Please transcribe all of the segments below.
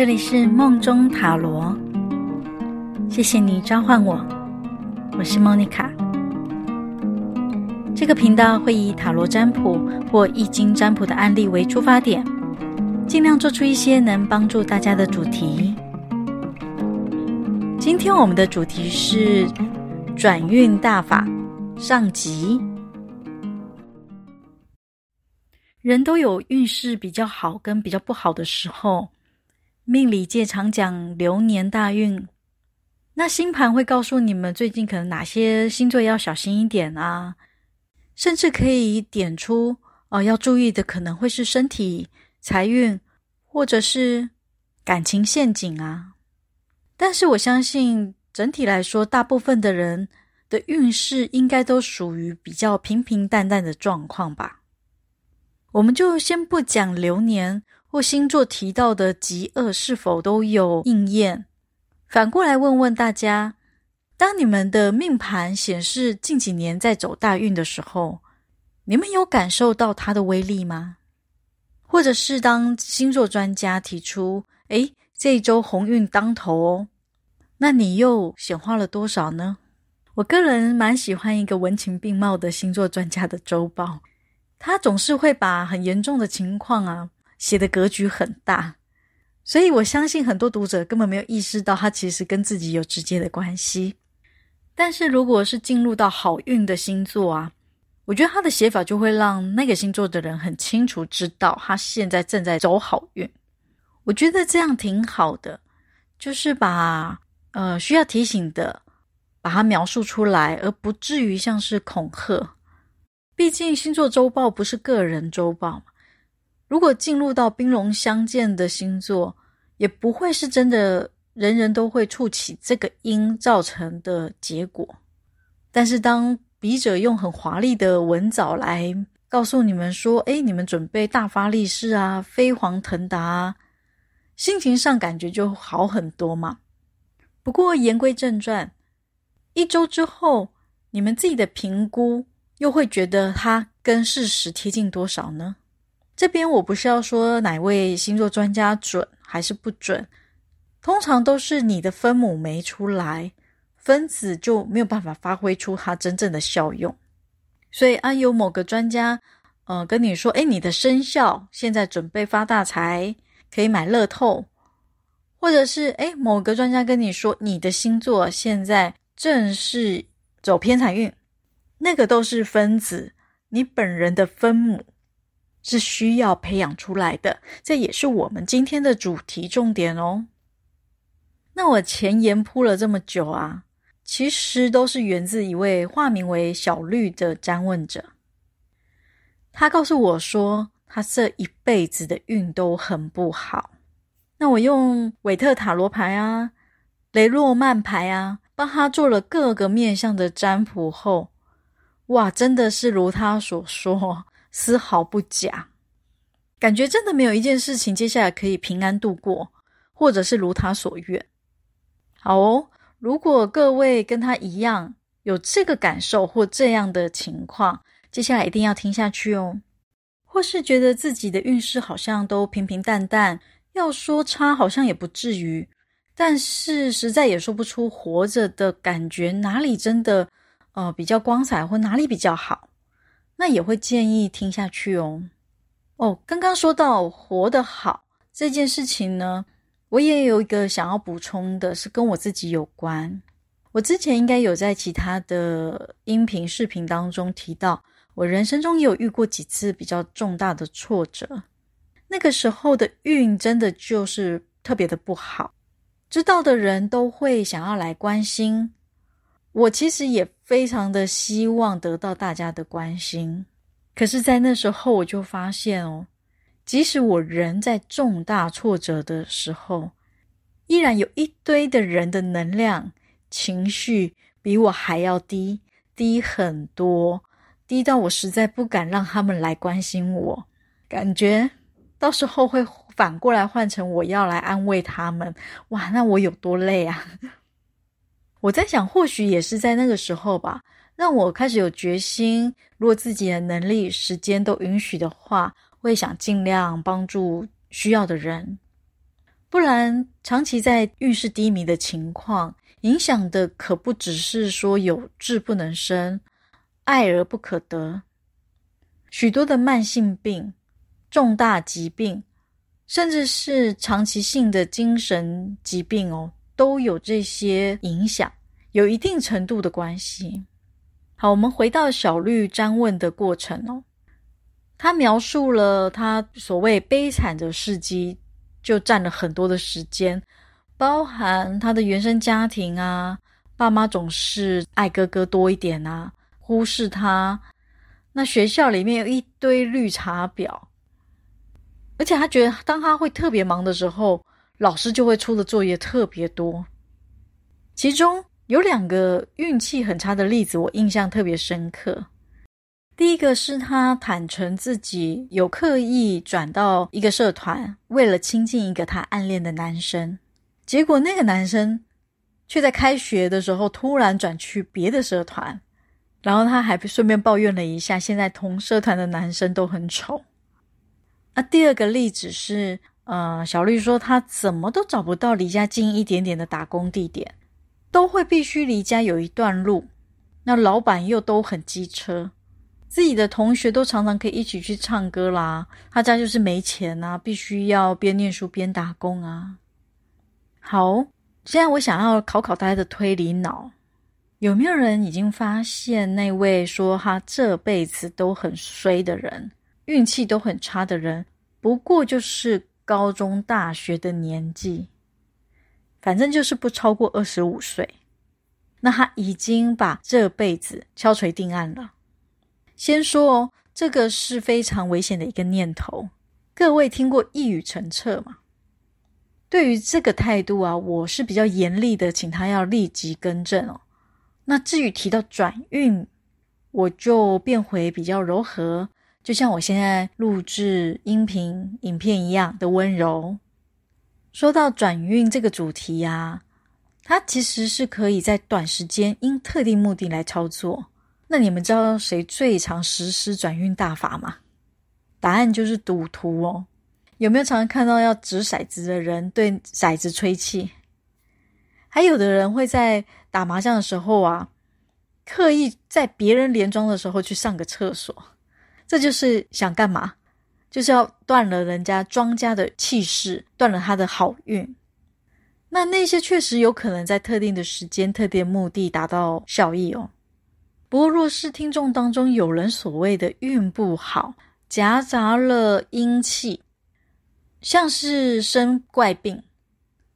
这里是梦中塔罗，谢谢你召唤我，我是莫妮卡。这个频道会以塔罗占卜或易经占卜的案例为出发点，尽量做出一些能帮助大家的主题。今天我们的主题是转运大法上集。人都有运势比较好跟比较不好的时候。命理界常讲流年大运，那星盘会告诉你们最近可能哪些星座要小心一点啊，甚至可以点出哦、要注意的可能会是身体、财运或者是感情陷阱啊。但是我相信整体来说，大部分的人的运势应该都属于比较平平淡淡的状况吧。我们就先不讲流年。或星座提到的极恶是否都有应验？反过来问问大家：当你们的命盘显示近几年在走大运的时候，你们有感受到它的威力吗？或者是当星座专家提出“诶，这一周鸿运当头哦”，那你又显化了多少呢？我个人蛮喜欢一个文情并茂的星座专家的周报，他总是会把很严重的情况啊。写的格局很大，所以我相信很多读者根本没有意识到它其实跟自己有直接的关系。但是如果是进入到好运的星座啊，我觉得他的写法就会让那个星座的人很清楚知道他现在正在走好运。我觉得这样挺好的，就是把呃需要提醒的把它描述出来，而不至于像是恐吓。毕竟星座周报不是个人周报嘛。如果进入到兵戎相见的星座，也不会是真的人人都会触起这个因造成的结果。但是当笔者用很华丽的文藻来告诉你们说：“哎，你们准备大发利市啊，飞黄腾达啊，心情上感觉就好很多嘛。”不过言归正传，一周之后，你们自己的评估又会觉得它跟事实贴近多少呢？这边我不是要说哪位星座专家准还是不准，通常都是你的分母没出来，分子就没有办法发挥出它真正的效用。所以啊，有某个专家，呃，跟你说，诶，你的生肖现在准备发大财，可以买乐透，或者是诶，某个专家跟你说，你的星座现在正是走偏财运，那个都是分子，你本人的分母。是需要培养出来的，这也是我们今天的主题重点哦。那我前言铺了这么久啊，其实都是源自一位化名为小绿的占问者。他告诉我说，他这一辈子的运都很不好。那我用韦特塔罗牌啊、雷诺曼牌啊，帮他做了各个面向的占卜后，哇，真的是如他所说。丝毫不假，感觉真的没有一件事情接下来可以平安度过，或者是如他所愿。好哦，如果各位跟他一样有这个感受或这样的情况，接下来一定要听下去哦。或是觉得自己的运势好像都平平淡淡，要说差好像也不至于，但是实在也说不出活着的感觉哪里真的呃比较光彩，或哪里比较好。那也会建议听下去哦。哦，刚刚说到活得好这件事情呢，我也有一个想要补充的，是跟我自己有关。我之前应该有在其他的音频、视频当中提到，我人生中也有遇过几次比较重大的挫折，那个时候的运真的就是特别的不好，知道的人都会想要来关心。我其实也非常的希望得到大家的关心，可是，在那时候我就发现哦，即使我人在重大挫折的时候，依然有一堆的人的能量、情绪比我还要低，低很多，低到我实在不敢让他们来关心我，感觉到时候会反过来换成我要来安慰他们，哇，那我有多累啊！我在想，或许也是在那个时候吧，让我开始有决心，如果自己的能力、时间都允许的话，会想尽量帮助需要的人。不然长期在运势低迷的情况，影响的可不只是说有志不能伸、爱而不可得，许多的慢性病、重大疾病，甚至是长期性的精神疾病哦，都有这些影响，有一定程度的关系。好，我们回到小绿占问的过程哦，他描述了他所谓悲惨的事迹，就占了很多的时间。包含他的原生家庭啊，爸妈总是爱哥哥多一点啊，忽视他。那学校里面有一堆绿茶婊，而且他觉得当他会特别忙的时候，老师就会出的作业特别多。其中有两个运气很差的例子，我印象特别深刻。第一个是他坦诚自己有刻意转到一个社团，为了亲近一个他暗恋的男生。结果那个男生却在开学的时候突然转去别的社团，然后他还顺便抱怨了一下，现在同社团的男生都很丑。那第二个例子是，呃，小绿说他怎么都找不到离家近一点点的打工地点，都会必须离家有一段路。那老板又都很机车，自己的同学都常常可以一起去唱歌啦，他家就是没钱啊，必须要边念书边打工啊。好，现在我想要考考大家的推理脑，有没有人已经发现那位说他这辈子都很衰的人，运气都很差的人，不过就是高中、大学的年纪，反正就是不超过二十五岁。那他已经把这辈子敲锤定案了。先说哦，这个是非常危险的一个念头。各位听过一语成谶吗？对于这个态度啊，我是比较严厉的，请他要立即更正哦。那至于提到转运，我就变回比较柔和，就像我现在录制音频、影片一样的温柔。说到转运这个主题啊，它其实是可以在短时间因特定目的来操作。那你们知道谁最常实施转运大法吗？答案就是赌徒哦。有没有常常看到要掷骰子的人对骰子吹气？还有的人会在打麻将的时候啊，刻意在别人连庄的时候去上个厕所，这就是想干嘛？就是要断了人家庄家的气势，断了他的好运。那那些确实有可能在特定的时间、特定的目的达到效益哦。不过，若是听众当中有人所谓的运不好，夹杂了阴气。像是生怪病，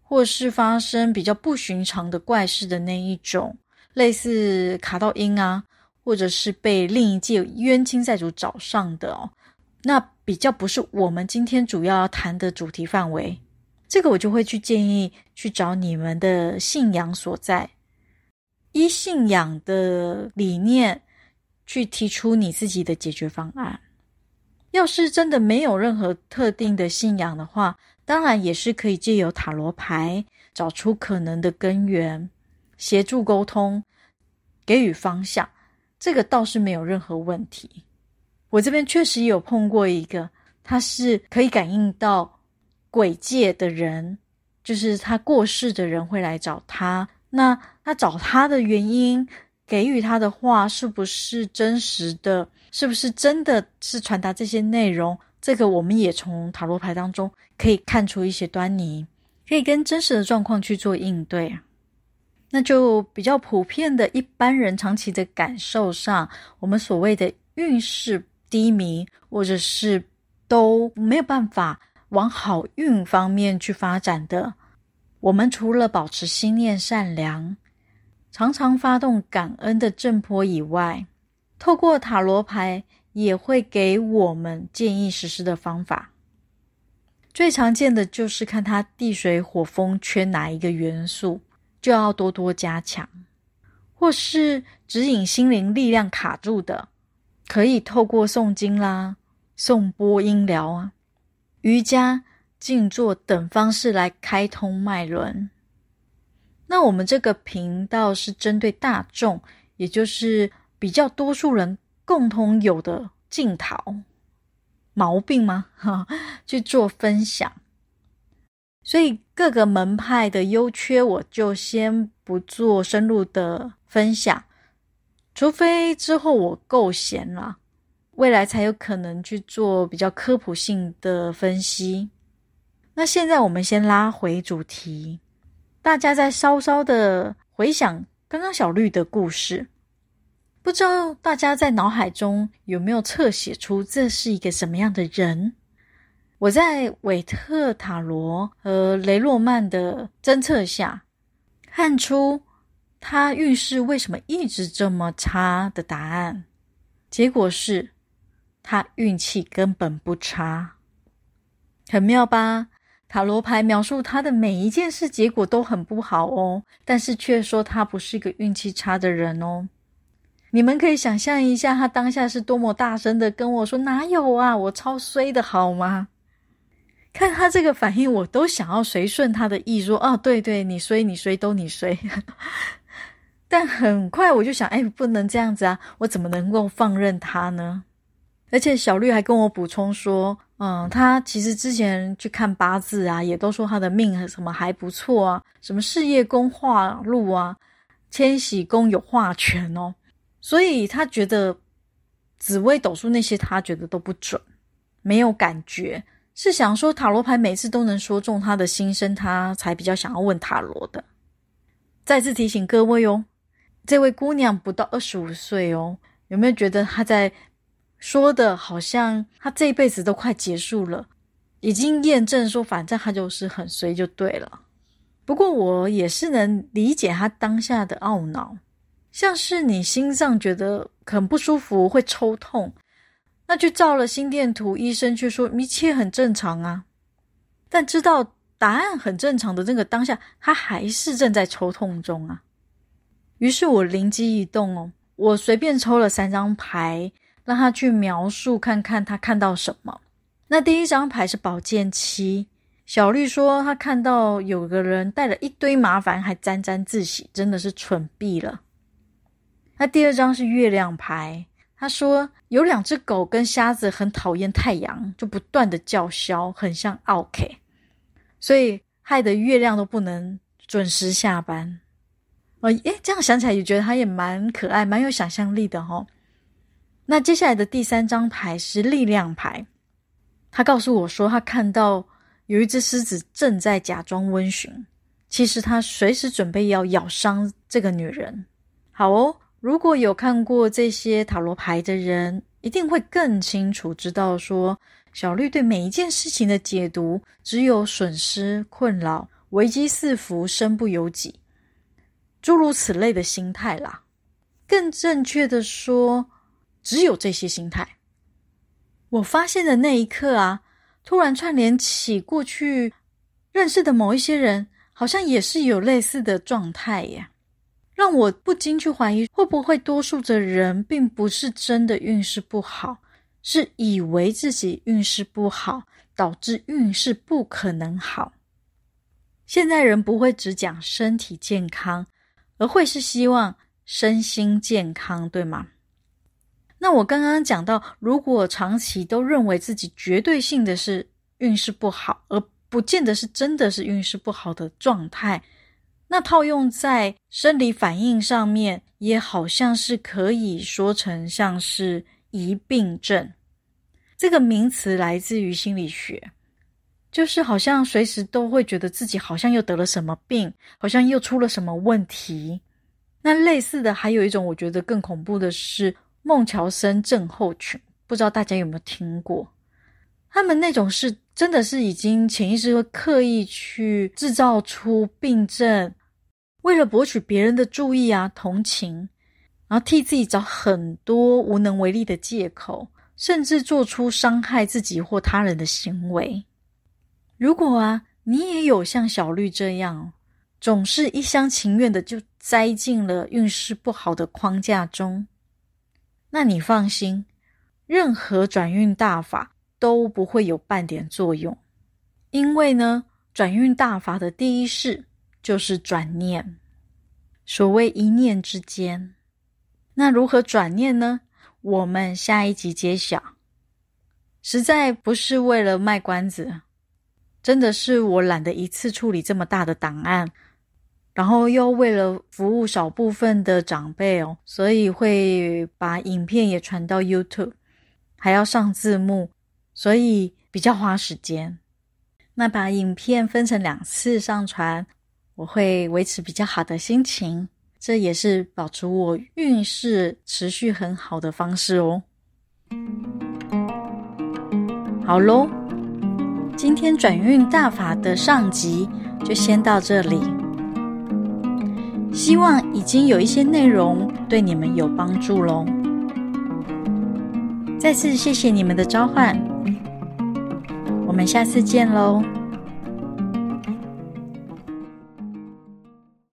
或是发生比较不寻常的怪事的那一种，类似卡到阴啊，或者是被另一届冤亲债主找上的哦，那比较不是我们今天主要要谈的主题范围。这个我就会去建议去找你们的信仰所在，依信仰的理念去提出你自己的解决方案。要是真的没有任何特定的信仰的话，当然也是可以借由塔罗牌找出可能的根源，协助沟通，给予方向，这个倒是没有任何问题。我这边确实有碰过一个，他是可以感应到鬼界的人，就是他过世的人会来找他，那他找他的原因，给予他的话是不是真实的？是不是真的是传达这些内容？这个我们也从塔罗牌当中可以看出一些端倪，可以跟真实的状况去做应对。那就比较普遍的一般人长期的感受上，我们所谓的运势低迷，或者是都没有办法往好运方面去发展的，我们除了保持心念善良，常常发动感恩的正波以外，透过塔罗牌也会给我们建议实施的方法。最常见的就是看它地水火风缺哪一个元素，就要多多加强；或是指引心灵力量卡住的，可以透过诵经啦、颂钵音疗啊、瑜伽、静坐等方式来开通脉轮。那我们这个频道是针对大众，也就是。比较多数人共同有的镜头毛病吗？哈，去做分享。所以各个门派的优缺，我就先不做深入的分享，除非之后我够闲了，未来才有可能去做比较科普性的分析。那现在我们先拉回主题，大家再稍稍的回想刚刚小绿的故事。不知道大家在脑海中有没有侧写出这是一个什么样的人？我在韦特塔罗和雷诺曼的侦测下，看出他运势为什么一直这么差的答案。结果是他运气根本不差，很妙吧？塔罗牌描述他的每一件事结果都很不好哦，但是却说他不是一个运气差的人哦。你们可以想象一下，他当下是多么大声的跟我说：“哪有啊，我超衰的好吗？”看他这个反应，我都想要随顺他的意，说：“哦，对对，你随，你随，都你随。”但很快我就想：“哎，不能这样子啊，我怎么能够放任他呢？”而且小绿还跟我补充说：“嗯，他其实之前去看八字啊，也都说他的命什么还不错啊，什么事业宫化禄啊，迁徙宫有化权哦。”所以他觉得紫微斗数那些，他觉得都不准，没有感觉。是想说塔罗牌每次都能说中他的心声，他才比较想要问塔罗的。再次提醒各位哦，这位姑娘不到二十五岁哦，有没有觉得她在说的好像她这一辈子都快结束了，已经验证说反正她就是很衰就对了。不过我也是能理解她当下的懊恼。像是你心脏觉得很不舒服，会抽痛，那去照了心电图，医生却说一切很正常啊。但知道答案很正常的那个当下，他还是正在抽痛中啊。于是我灵机一动哦，我随便抽了三张牌，让他去描述看看他看到什么。那第一张牌是宝剑七，小绿说他看到有个人带了一堆麻烦，还沾沾自喜，真的是蠢毙了。那第二张是月亮牌，他说有两只狗跟瞎子很讨厌太阳，就不断的叫嚣，很像奥 K，所以害得月亮都不能准时下班。哦，诶，这样想起来也觉得他也蛮可爱，蛮有想象力的哦。那接下来的第三张牌是力量牌，他告诉我说他看到有一只狮子正在假装温驯，其实他随时准备要咬伤这个女人。好哦。如果有看过这些塔罗牌的人，一定会更清楚知道说，小绿对每一件事情的解读只有损失、困扰、危机四伏、身不由己，诸如此类的心态啦。更正确的说，只有这些心态。我发现的那一刻啊，突然串联起过去认识的某一些人，好像也是有类似的状态耶。让我不禁去怀疑，会不会多数的人并不是真的运势不好，是以为自己运势不好，导致运势不可能好。现在人不会只讲身体健康，而会是希望身心健康，对吗？那我刚刚讲到，如果长期都认为自己绝对性的是运势不好，而不见得是真的是运势不好的状态。那套用在生理反应上面，也好像是可以说成像是疑病症。这个名词来自于心理学，就是好像随时都会觉得自己好像又得了什么病，好像又出了什么问题。那类似的还有一种，我觉得更恐怖的是孟乔森症候群，不知道大家有没有听过？他们那种是真的是已经潜意识会刻意去制造出病症。为了博取别人的注意啊、同情，然后替自己找很多无能为力的借口，甚至做出伤害自己或他人的行为。如果啊，你也有像小绿这样，总是一厢情愿的就栽进了运势不好的框架中，那你放心，任何转运大法都不会有半点作用，因为呢，转运大法的第一式。就是转念，所谓一念之间。那如何转念呢？我们下一集揭晓。实在不是为了卖关子，真的是我懒得一次处理这么大的档案，然后又为了服务少部分的长辈哦，所以会把影片也传到 YouTube，还要上字幕，所以比较花时间。那把影片分成两次上传，我会维持比较好的心情，这也是保持我运势持续很好的方式哦。好喽。今天转运大法的上集就先到这里，希望已经有一些内容对你们有帮助喽。再次谢谢你们的召唤，我们下次见喽。